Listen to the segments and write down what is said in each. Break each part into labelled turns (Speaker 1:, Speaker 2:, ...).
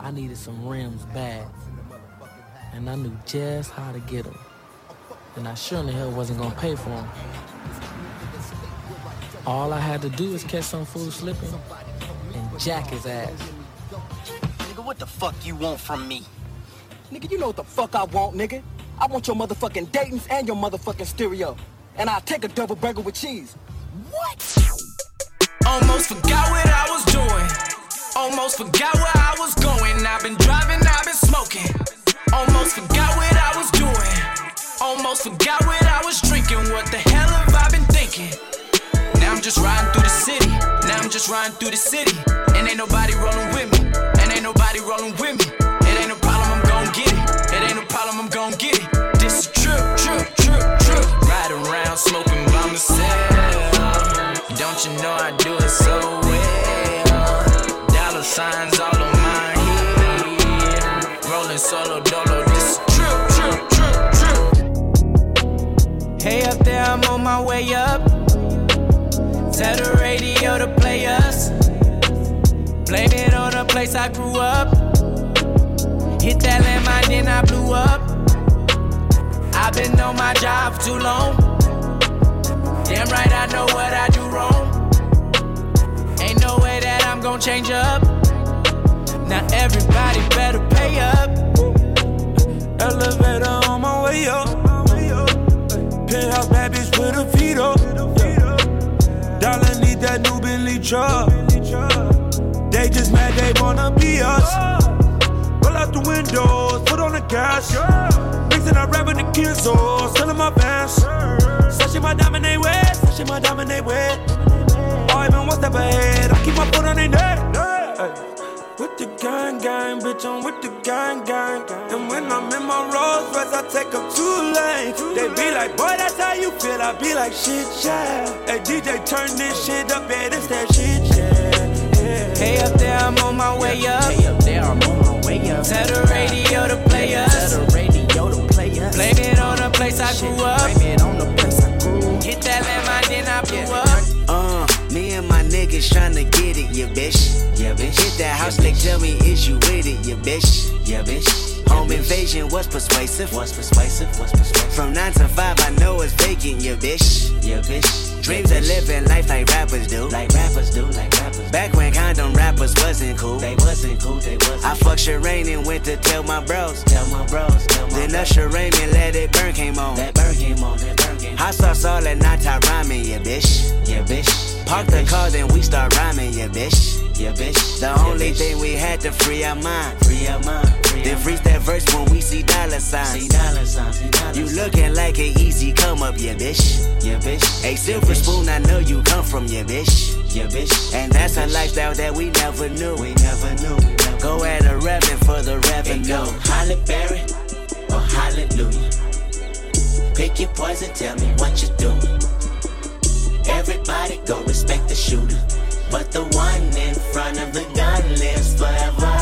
Speaker 1: I needed some rims bad, and I knew just how to get them. And I sure in the hell wasn't gonna pay for them. All I had to do is catch some fool slipping and jack his ass.
Speaker 2: Nigga, what the fuck you want from me?
Speaker 3: Nigga, you know what the fuck I want, nigga. I want your motherfucking Dayton's and your motherfucking stereo. And I'll take a double burger with cheese.
Speaker 4: Almost forgot what I was doing. Almost forgot where I was going. I've been driving, I've been smoking. Almost forgot what I was doing. Almost forgot what I was drinking. What the hell have I been thinking? Now I'm just riding through the city. Now I'm just riding through the city. And ain't nobody rolling place I grew up. Hit that landmine, then I blew up. I've been on my job too long. Damn right, I know what I do wrong. Ain't no way that I'm gonna change up. Now everybody better pay up.
Speaker 5: Elevator on my way up. Penthouse bad bitch with a feet up. Dollar need that new Bentley truck. Mad they wanna be us. Roll out the windows, put on the gas. Mixing up rapping the Kenzo, selling my vans. Sashing my diamond they wet, sashing my diamond they wet. Oh, even one step ahead, I keep my foot on their neck. With the gang gang, bitch, I'm with the gang gang. And when I'm in my Rolls Royce, I take them two lanes. They be like, boy, that's how you feel. I be like, shit, yeah. Hey, DJ, turn this shit up, yeah, this that shit, yeah. Yeah.
Speaker 4: Hey up there, I'm on my way up.
Speaker 2: Hey up there, I'm on my way up.
Speaker 4: Tell the radio to play us.
Speaker 2: Tell the radio to play us.
Speaker 4: Blame it on the place I grew up.
Speaker 2: Blame it on the place I grew.
Speaker 4: Hit that landmine, then I blew up.
Speaker 6: Uh, me and my niggas tryna get it, yeah, bitch.
Speaker 2: Yeah, bitch.
Speaker 6: Hit that house, like, tell me, is you with it, yeah, bitch?
Speaker 2: Yeah, bitch.
Speaker 6: Home invasion was persuasive.
Speaker 2: What's persuasive? What's persuasive?
Speaker 6: From 9 to 5, I know it's vacant, yeah, bitch.
Speaker 2: Yeah, bitch.
Speaker 6: Dreams of living life like rappers do.
Speaker 2: Like rappers do, like rappers.
Speaker 6: Back when condom wrappers wasn't cool.
Speaker 2: They wasn't cool, they wasn't.
Speaker 6: I fucked Sherane and went to tell my bros.
Speaker 2: Tell my bros, tell my
Speaker 6: Then. Usher Raymond let it burn came on.
Speaker 2: That burn came on, that burn came on.
Speaker 6: Hot sauce all that nighttime rhyming, yeah, bitch.
Speaker 2: Yeah, bitch.
Speaker 6: Park the car, then we start rhyming, yeah, bitch.
Speaker 2: Yeah, bitch.
Speaker 6: The only thing we had to free our mind.
Speaker 2: Free your mind. Free
Speaker 6: Then freeze that verse when we see dollar signs.
Speaker 2: See dollar signs, see dollar
Speaker 6: You looking like an easy come up, yeah, bitch.
Speaker 2: Yeah, bitch.
Speaker 6: A silver spoon, I know you come from, yeah, bitch.
Speaker 2: Yeah, bitch.
Speaker 6: And that's a lifestyle that we never knew.
Speaker 2: We never knew.
Speaker 6: Go at a revenue for the revenue.
Speaker 2: go Halle Berry or Hallelujah. Pick your poison, tell me what you doing. Everybody go respect the shooter. But the one in front of the gun lives forever.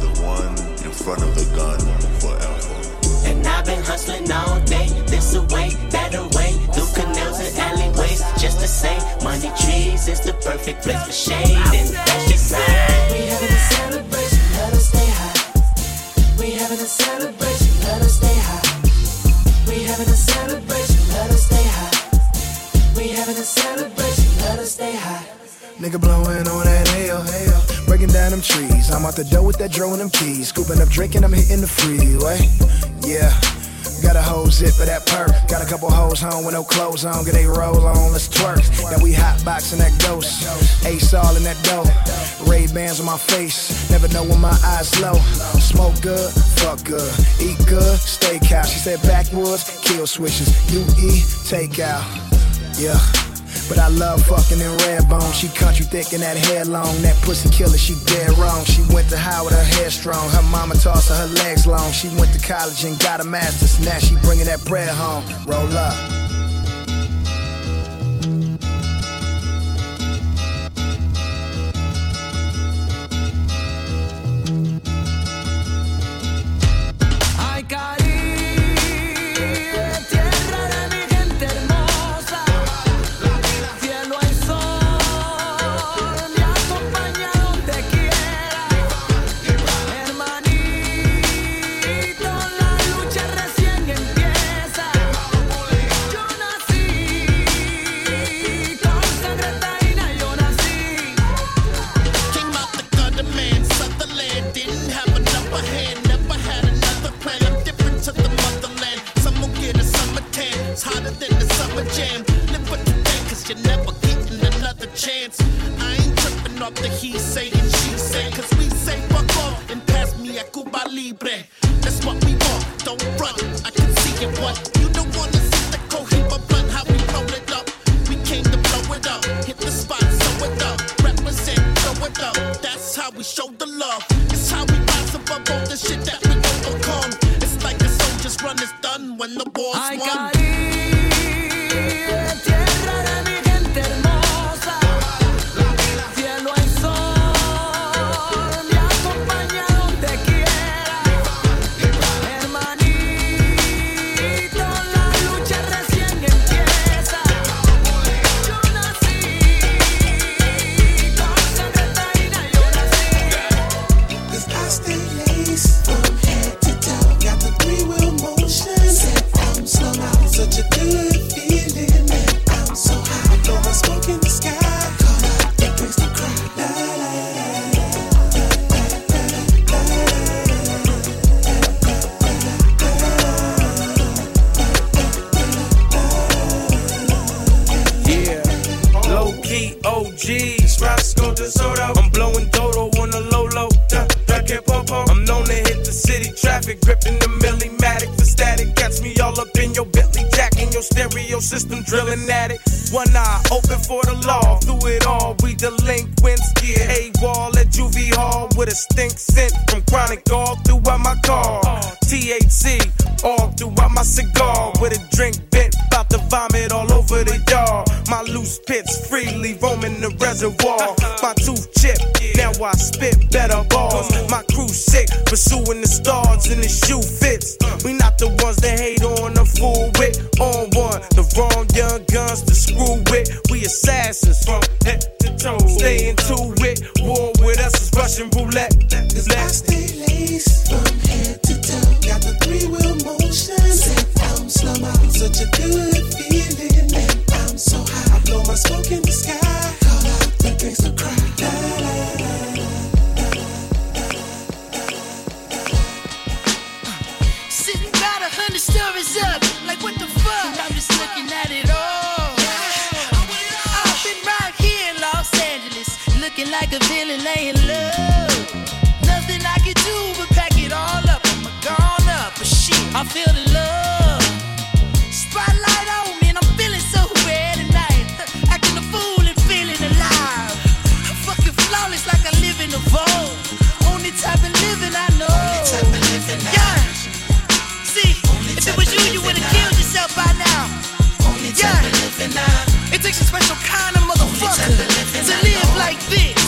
Speaker 7: The one in front of the gun forever.
Speaker 2: And I've been hustling all day, this away, that away, through canals and alleyways, just to say, money trees is the perfect place for shade, and that's just right.
Speaker 8: We having a celebration, let us stay high. We having a celebration, let us stay high. We having a celebration, We having a celebration, let us stay high.
Speaker 9: Nigga blowing on that hell, hell. Breaking down them trees. I'm out the door with that dro and them keys. Scooping up drink and I'm hitting the freeway. Yeah. Got a whole zip of that perk. Got a couple hoes home with no clothes on. Get they roll on, let's twerk. Then we hot boxing that ghost. Ace all in that dough. Ray Bans on my face. Never know when my eyes low. Smoke good, fuck good. Eat good, stay steakhouse. She said backwoods, kill switches. You eat, take out. Yeah. But I love fucking in red bone. She country thick and that hair long. That pussy killer, she dead wrong. She went to Howard, her hair strong. Her mama tossed her, her legs long. She went to college and got a master's. Now she bringing that bread home. Roll up.
Speaker 10: It's how we show the love. It's how we rise above all the shit that we overcome. It's like a soldier's run is done when the war's
Speaker 11: I won. to
Speaker 12: live like this.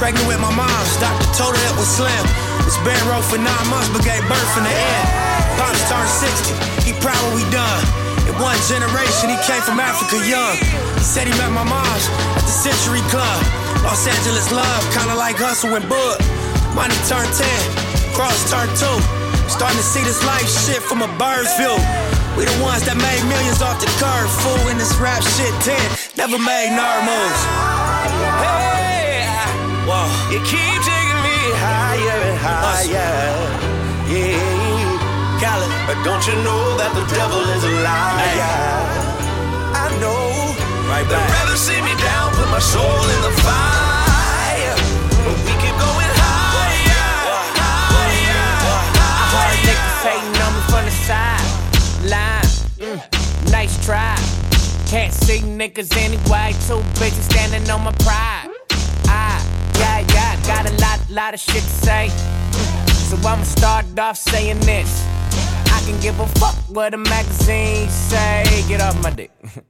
Speaker 13: Pregnant with my mom, doctor told her it was slim. Was bedrow for nine months, but gave birth in the end. Pops turned 60, he proud what we done. In one generation, he came from Africa young. He said he met my mom's at the Century Club. Los Angeles love, kinda like hustle and bud. Money turned 10, cross turned 2. Starting to see this life shit from a bird's view. We the ones that made millions off the curve, fool. In this rap shit, 10 never made nerd moves. Whoa.
Speaker 14: You keep taking me higher and higher. Yeah.
Speaker 13: Khaled.
Speaker 14: But don't you know that the devil is a liar? Hey. I know.
Speaker 13: Right back.
Speaker 14: They'd rather see me down, put my soul in the fire. But we keep going higher, higher, higher.
Speaker 15: I heard niggas hating on me from the sideline. Mm. Nice try. Can't see niggas anyway. Two bitches standing on my pride. Got a lot, lot of shit to say. So I'ma start off saying this. I can give a fuck what the magazine say. Get off my dick.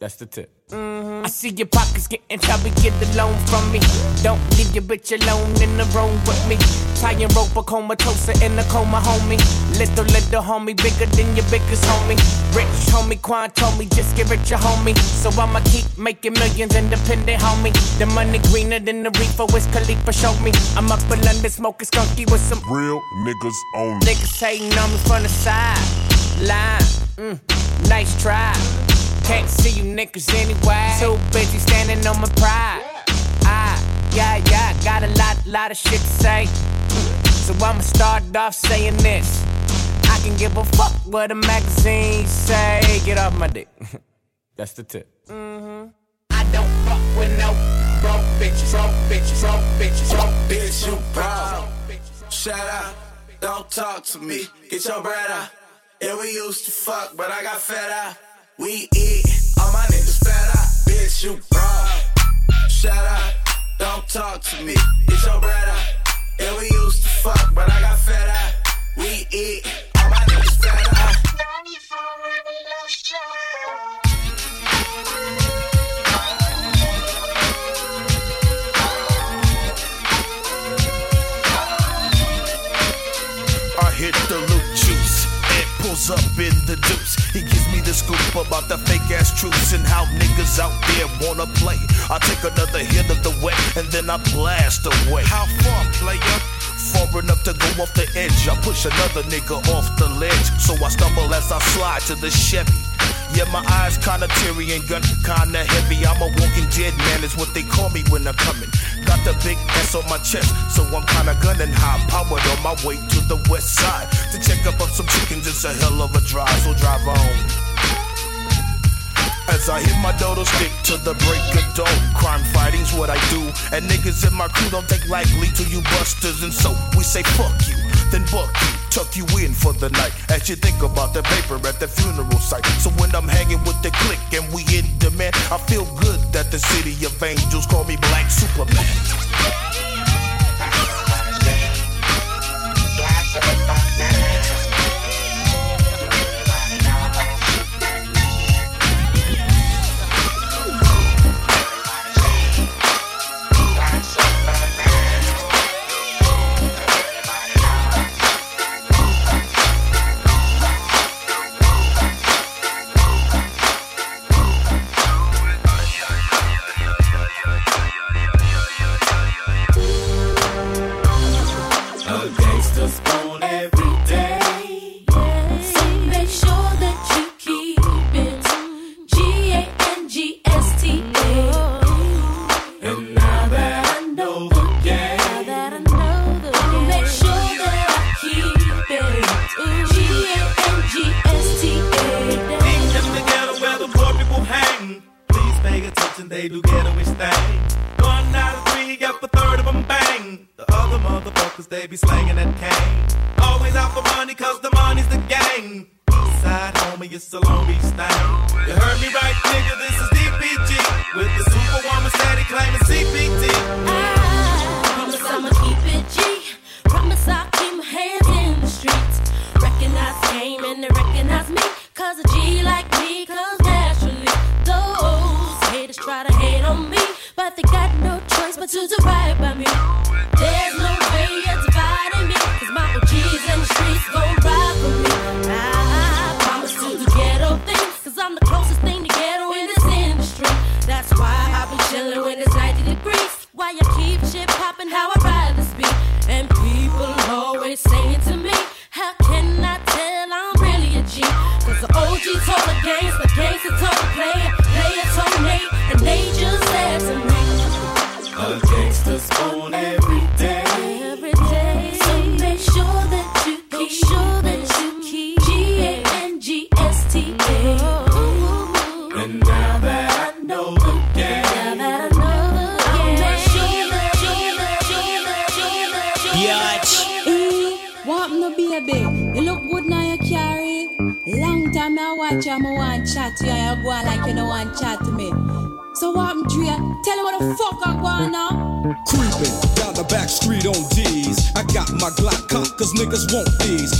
Speaker 15: That's the tip. mm I see your pockets getting chubby, get the loan from me. Don't leave your bitch alone in the room with me. Try and rope a comatose in the coma, homie. Little, little homie, bigger than your biggest homie. Rich homie, Quan told me, just get richer, homie. So I'ma keep making millions independent, homie. The money greener than the reefer, Wiz Khalifa showed me. I'm up in London smoking skunky with some
Speaker 7: Real niggas only.
Speaker 15: Niggas hating on me from the side. Line, mm, nice try. Can't see you niggas anyway. Too busy standing on my pride. Ah, yeah, yeah, got a lot, lot of shit to say. So I'ma start off saying this. I can give a fuck what the magazine say. Get off my dick. That's the tip. Mm-hmm. I don't fuck with no broke bitches, broke bitches, broke bitches, broke bitches.
Speaker 16: You proud. Shout out, don't talk to me. Get your bread out. Yeah, we used to fuck, but I got fed out. We eat, all my niggas fed out. Bitch, you proud. Shout out, don't talk to me. it's your brother. Yeah, we used to fuck, but I got fed out. We eat, all my niggas fed out.
Speaker 17: Up in the deuce. He gives me the scoop about the fake ass truths and how niggas out there wanna play. I take another hit of the wet and then I blast away. How far, player? Far enough to go off the edge. I push another nigga off the ledge. So I stumble as I slide to the Chevy. Yeah, my eyes kinda teary and gun kinda heavy. I'm a walking dead man, is what they call me when I'm coming. Got the big S on my chest, so I'm kinda gunning high. Powered on my way to the west side to check up on some chickens. It's a hell of a drive, so drive on. As I hit my dodo stick to the break of dawn. Crime fighting's what I do. And niggas in my crew don't take lightly to you busters. And so we say fuck you, then buck you, tuck you in for the night. As you think about the paper at the funeral site. So when I'm hanging with the clique and we in demand, I feel good that the city of angels call me Black Superman.
Speaker 18: Attention, they do ghettoish thing. One out of three, up a third of them bang. The other motherfuckers, they be slanging that cane. Always out for money, cause the money's the game. Eastside homie, it's a Long Beach thing. You heard me right, nigga, this is DPG. With the superwoman steady claiming CPT.
Speaker 8: Ah, promise I'ma keep it G. Promise I'll keep my hands in the streets. Recognize game and they recognize me. Cause a G like me. Those haters try to hate on me. But they got no choice but to right by me. There's no way you're dividing me. Cause my OGs and the streets gon' ride for me. I promise to do ghetto things. Cause I'm the closest thing to ghetto in this industry. That's why I've be chillin' when it's 90 degrees. Why you keep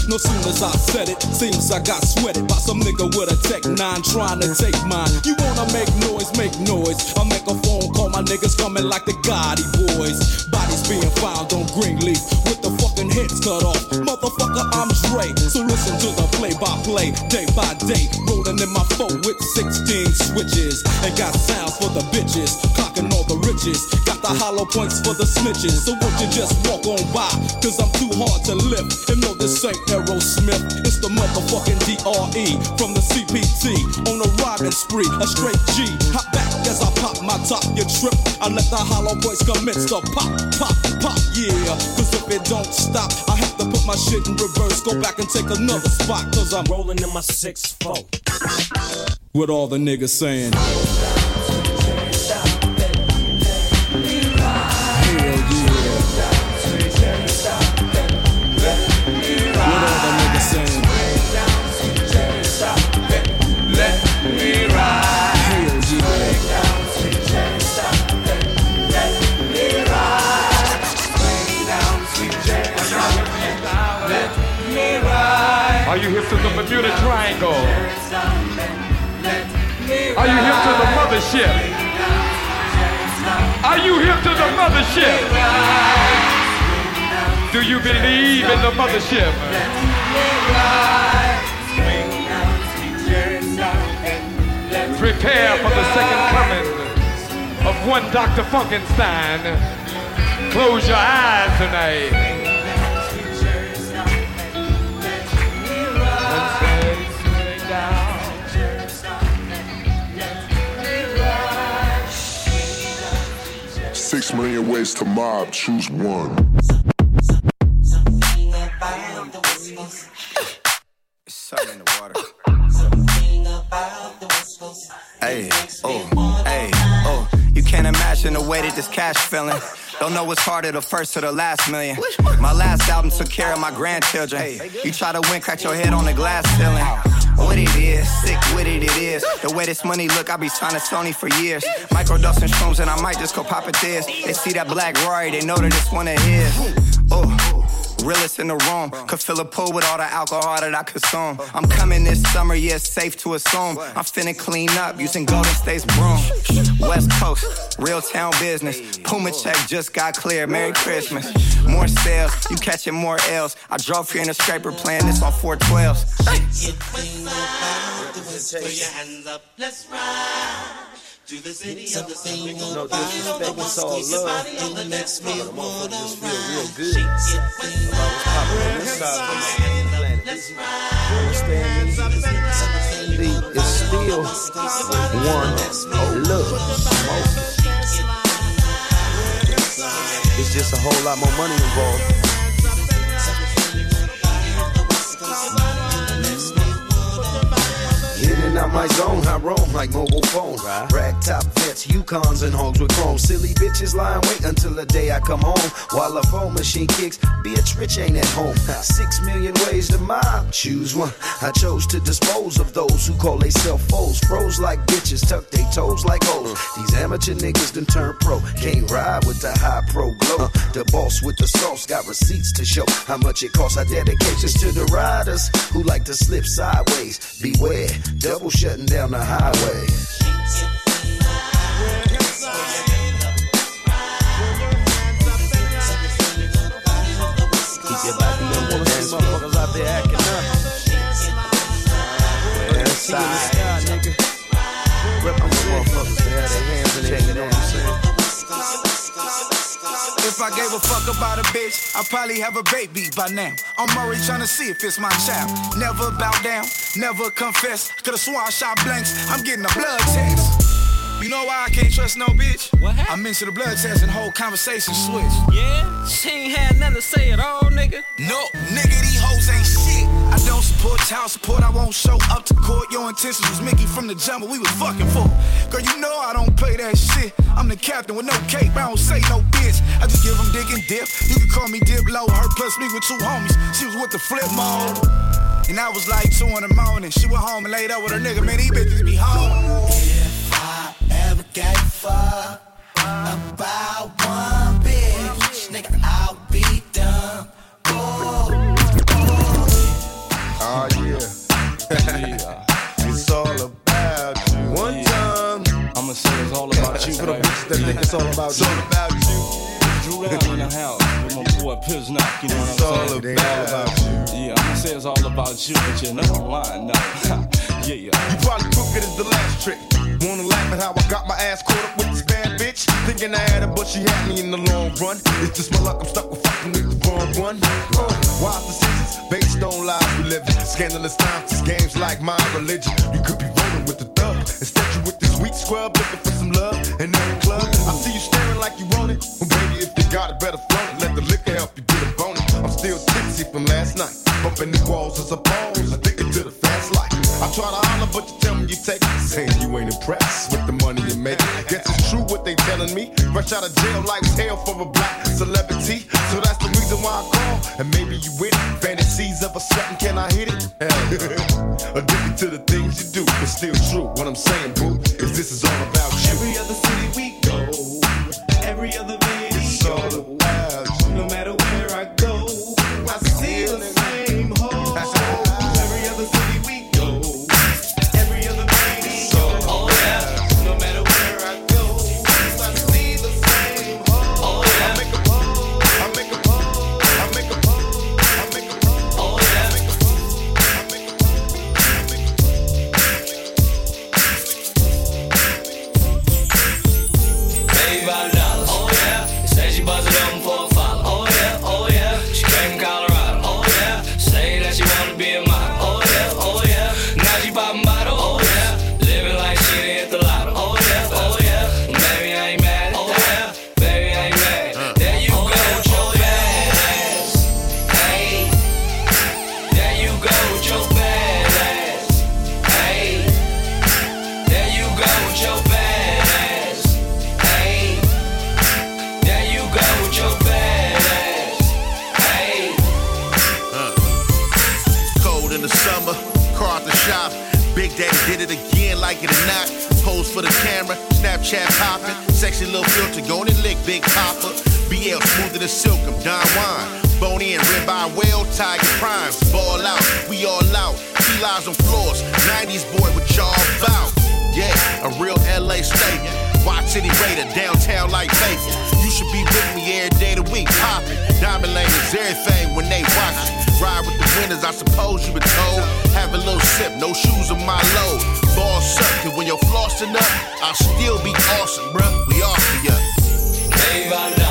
Speaker 19: No
Speaker 20: soon as I said it, seems I got sweated by some nigga with a Tech 9 trying to take mine. You wanna make noise, make noise. I make a phone call, my niggas coming like the Gotti boys. Bodies being found on Greenleaf with the fucking heads cut off. Motherfucker, I'm Dre. So listen to the play by play, day by day. Rolling in my phone with 16 switches. And got sounds for the bitches, clocking all the riches. Got the hollow points for the snitches. So won't you just walk on by? Cause I'm too hard to lift. And no, this ain't Aerosmith. It's the motherfucking DRE from the CPT. On a riding spree, a straight G. Hop back as I pop my top. You trip, I let the hollow points commence to pop, pop, pop, yeah. Cause if it don't stop, I have to put my shit in reverse. Go back and take another spot. Cause I'm rolling in my 6-4. What all the niggas saying?
Speaker 21: To the Triangle? Are you here to the mothership? Are you here to the mothership? Do you believe in the mothership? Prepare for the second coming of one Dr. Funkenstein. Close your eyes tonight.
Speaker 7: Million ways to mob, choose one.
Speaker 22: Something in the water. Hey, oh, hey, oh. You can't imagine the way that this cash feeling. Don't know what's harder, the first or the last million. My last album took care of my grandchildren. You try to win, crack your head on the glass ceiling. What it is, sick with it, it is. The way this money look, I be signing Sony for years. Microdosing shrooms, and I might just go pop it this. They see that black Rory, they know that it's one of his. Oh. Realest in the room. Could fill a pool with all the alcohol that I consume. I'm coming this summer, yeah, it's safe to assume. I'm finna clean up using Golden State's broom. West Coast, real town business. Puma check just got clear. Merry Christmas. More sales, you catching more L's. I drove here in a scraper playing this on 412s.
Speaker 8: Put your hands up, let's ride. To the city of the sun.
Speaker 23: No disrespect, it's all love.
Speaker 8: It makes me wanna
Speaker 23: just feel real good about what's popping on this side of the planet. You understand me? See, it's still one love. It's just a whole lot more money involved. In out my zone, I roam like mobile phone. Rag top vets, Yukons and hogs with chrome. Silly bitches lie and wait until the day I come home. While a phone machine kicks, Beatrice ain't at home. Six million ways to mob, choose one. I chose to dispose of those who call they self foes. Froze like bitches, tuck they toes like hoes. These amateur niggas done turn pro. Can't ride with the high pro glow. The boss with the sauce got receipts to show how much it costs. I dedications to the riders who like to slip sideways. Beware, double shutting down the highway. Keep your body on the dance floor. Motherfuckers out there acting up. West
Speaker 16: If I gave a fuck about a bitch, I'd probably have a baby by now. I'm already trying to see if it's my child. Never bow down, never confess. Could've sworn I shot blanks. I'm getting a blood test. You know why I can't trust no bitch? What happened? I mentioned the blood test and whole conversation switched.
Speaker 1: Yeah? She ain't had nothing to say at all, nigga.
Speaker 16: No, nigga, these hoes ain't shit. Don't support child support. I won't show up to court. Your intentions was Mickey from the jumble. We was fucking for. Girl, you know I don't play that shit. I'm the captain with no cape. I don't say no bitch. I just give them dick and dip. You can call me dip low. Her plus me with two homies. She was with the flip mode. And I was like two in the morning. She went home and laid up with her nigga. Man, these bitches be home.
Speaker 8: If I ever gave fuck about
Speaker 12: it's all about
Speaker 20: It's you.
Speaker 12: all about you.
Speaker 20: Drew down in the house with my boy Piznock, you know
Speaker 12: It's
Speaker 20: what
Speaker 12: all
Speaker 20: I'm saying?
Speaker 12: about all about
Speaker 20: you. Yeah, I'ma say it's all about you, but you know I'm lying now. yeah, yeah.
Speaker 12: You probably took it as the last trick. Wanna laugh at how I got my ass caught up with this bad bitch? Thinking I had her, but she had me in the long run. It's just my luck, I'm stuck with fucking with the wrong one. Uh, wise decisions based on lies we live in. Scandalous times, this game's like my religion. You could be weak scrub looking for some love in every club. I see you staring like you want it. Well, baby, if you got it, better flaunt it. Let the liquor help you get a bonus. I'm still tipsy from last night. Bumping the walls as a pose. Saying you ain't impressed with the money you make. Guess it's true what they telling me. Rush out of jail, like hell for a black celebrity. So that's the reason why I call. And maybe you with it. Fantasies of a certain, can I hit it? Addicted to the things you do. It's still true. What I'm saying, boo, is this is all about you.
Speaker 18: Every other city we go, every other video.
Speaker 12: It's all about
Speaker 24: Ball out, we all out. Key lies on floors, 90s boy, what y'all about? Yeah, a real LA statement. Watch City Raider, downtown like Vegas. You should be with me every day of the week, popping. Diamond Lane is everything when they watch it. Ride with the winners, I suppose you been told. Have a little sip, no shoes on my load. Ball suck, and when you're flossing up, I'll still be awesome, bruh. We off for ya.
Speaker 4: Baby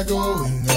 Speaker 4: I
Speaker 2: going?